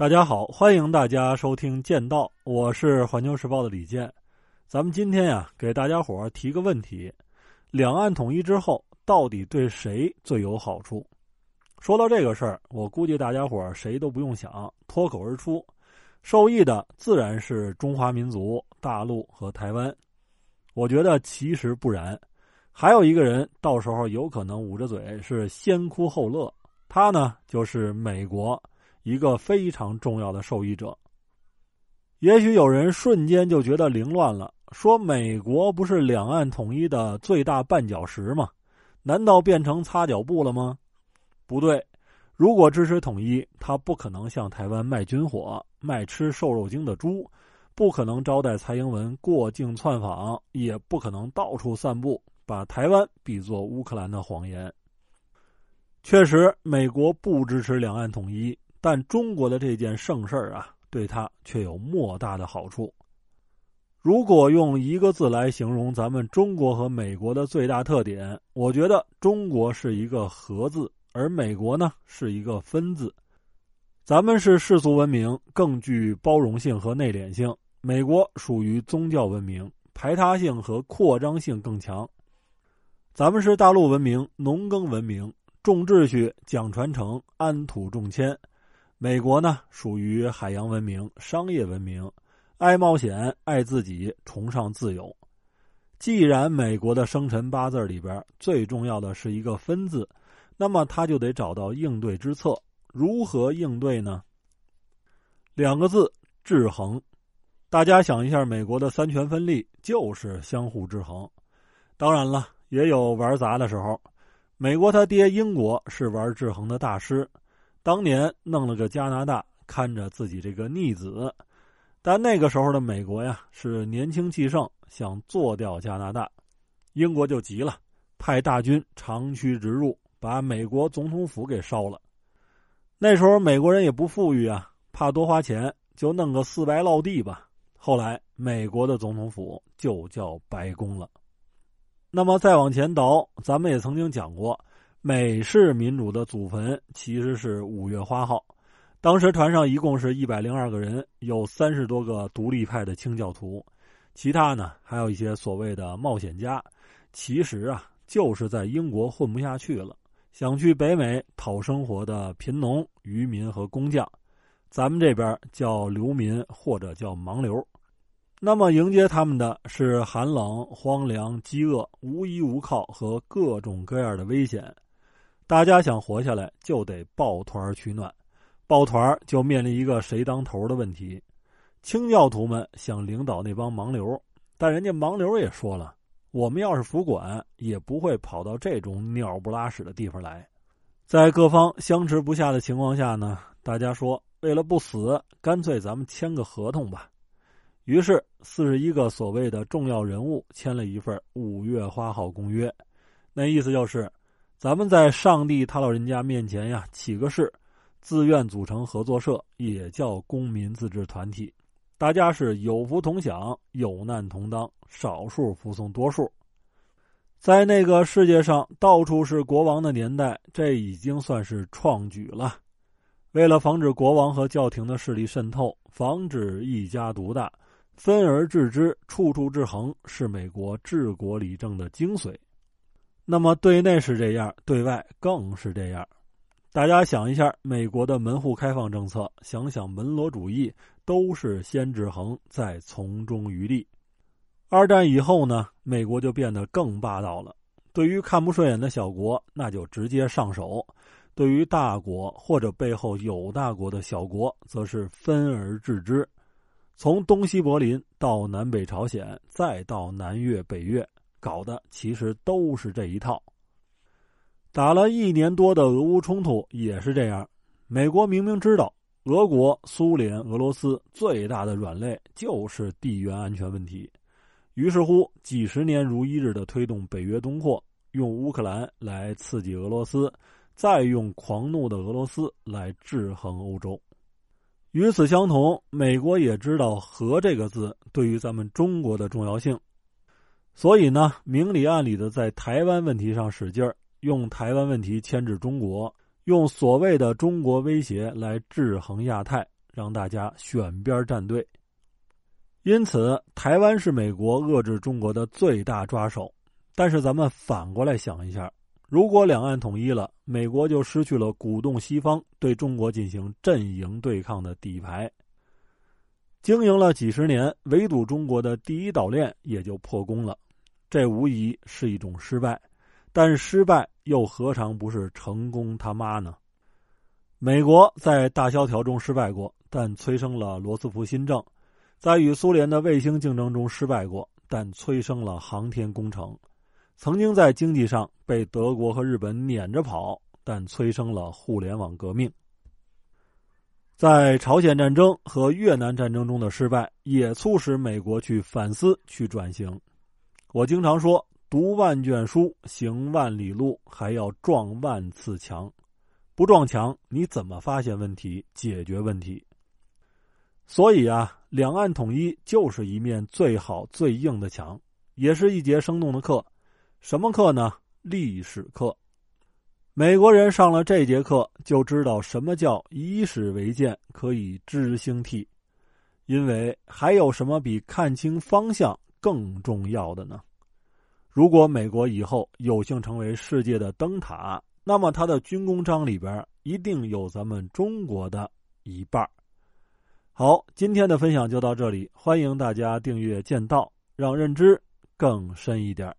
大家好，欢迎大家收听《剑道》，我是环球时报的李健。咱们今天呀，给大家伙提个问题：两岸统一之后，到底对谁最有好处？说到这个事儿，我估计大家伙谁都不用想，脱口而出，受益的自然是中华民族、大陆和台湾。我觉得其实不然，还有一个人到时候有可能捂着嘴是先哭后乐，他呢就是美国。一个非常重要的受益者。也许有人瞬间就觉得凌乱了，说美国不是两岸统一的最大绊脚石吗？难道变成擦脚布了吗？不对，如果支持统一，他不可能向台湾卖军火、卖吃瘦肉精的猪，不可能招待蔡英文过境窜访，也不可能到处散布把台湾比作乌克兰的谎言。确实，美国不支持两岸统一。但中国的这件盛事儿啊，对他却有莫大的好处。如果用一个字来形容咱们中国和美国的最大特点，我觉得中国是一个“和”字，而美国呢是一个“分”字。咱们是世俗文明，更具包容性和内敛性；美国属于宗教文明，排他性和扩张性更强。咱们是大陆文明，农耕文明，重秩序，讲传承，安土重迁。美国呢，属于海洋文明、商业文明，爱冒险、爱自己、崇尚自由。既然美国的生辰八字里边最重要的是一个“分”字，那么他就得找到应对之策。如何应对呢？两个字：制衡。大家想一下，美国的三权分立就是相互制衡。当然了，也有玩砸的时候。美国他爹英国是玩制衡的大师。当年弄了个加拿大看着自己这个逆子，但那个时候的美国呀是年轻气盛，想做掉加拿大，英国就急了，派大军长驱直入，把美国总统府给烧了。那时候美国人也不富裕啊，怕多花钱，就弄个四白落地吧。后来美国的总统府就叫白宫了。那么再往前倒，咱们也曾经讲过。美式民主的祖坟其实是五月花号，当时船上一共是一百零二个人，有三十多个独立派的清教徒，其他呢还有一些所谓的冒险家，其实啊就是在英国混不下去了，想去北美讨生活的贫农、渔民和工匠，咱们这边叫流民或者叫盲流。那么迎接他们的是寒冷、荒凉、饥饿、无依无靠和各种各样的危险。大家想活下来，就得抱团取暖。抱团就面临一个谁当头的问题。清教徒们想领导那帮盲流，但人家盲流也说了：“我们要是服管，也不会跑到这种鸟不拉屎的地方来。”在各方相持不下的情况下呢，大家说为了不死，干脆咱们签个合同吧。于是，四十一个所谓的重要人物签了一份《五月花号公约》，那意思就是。咱们在上帝他老人家面前呀，起个誓，自愿组成合作社，也叫公民自治团体。大家是有福同享，有难同当，少数服从多数。在那个世界上到处是国王的年代，这已经算是创举了。为了防止国王和教廷的势力渗透，防止一家独大，分而治之，处处制衡，是美国治国理政的精髓。那么对内是这样，对外更是这样。大家想一下，美国的门户开放政策，想想门罗主义，都是先制衡，再从中渔利。二战以后呢，美国就变得更霸道了。对于看不顺眼的小国，那就直接上手；对于大国或者背后有大国的小国，则是分而治之。从东西柏林到南北朝鲜，再到南越、北越。搞的其实都是这一套。打了一年多的俄乌冲突也是这样。美国明明知道俄国、苏联、俄罗斯最大的软肋就是地缘安全问题，于是乎几十年如一日的推动北约东扩，用乌克兰来刺激俄罗斯，再用狂怒的俄罗斯来制衡欧洲。与此相同，美国也知道“和”这个字对于咱们中国的重要性。所以呢，明里暗里的在台湾问题上使劲儿，用台湾问题牵制中国，用所谓的中国威胁来制衡亚太，让大家选边站队。因此，台湾是美国遏制中国的最大抓手。但是，咱们反过来想一下，如果两岸统一了，美国就失去了鼓动西方对中国进行阵营对抗的底牌。经营了几十年，围堵中国的第一岛链也就破功了。这无疑是一种失败，但失败又何尝不是成功他妈呢？美国在大萧条中失败过，但催生了罗斯福新政；在与苏联的卫星竞争中失败过，但催生了航天工程；曾经在经济上被德国和日本撵着跑，但催生了互联网革命。在朝鲜战争和越南战争中的失败，也促使美国去反思、去转型。我经常说：“读万卷书，行万里路，还要撞万次墙。不撞墙，你怎么发现问题、解决问题？”所以啊，两岸统一就是一面最好、最硬的墙，也是一节生动的课。什么课呢？历史课。美国人上了这节课，就知道什么叫以史为鉴，可以知兴替。因为还有什么比看清方向更重要的呢？如果美国以后有幸成为世界的灯塔，那么它的军功章里边一定有咱们中国的一半。好，今天的分享就到这里，欢迎大家订阅剑道，让认知更深一点。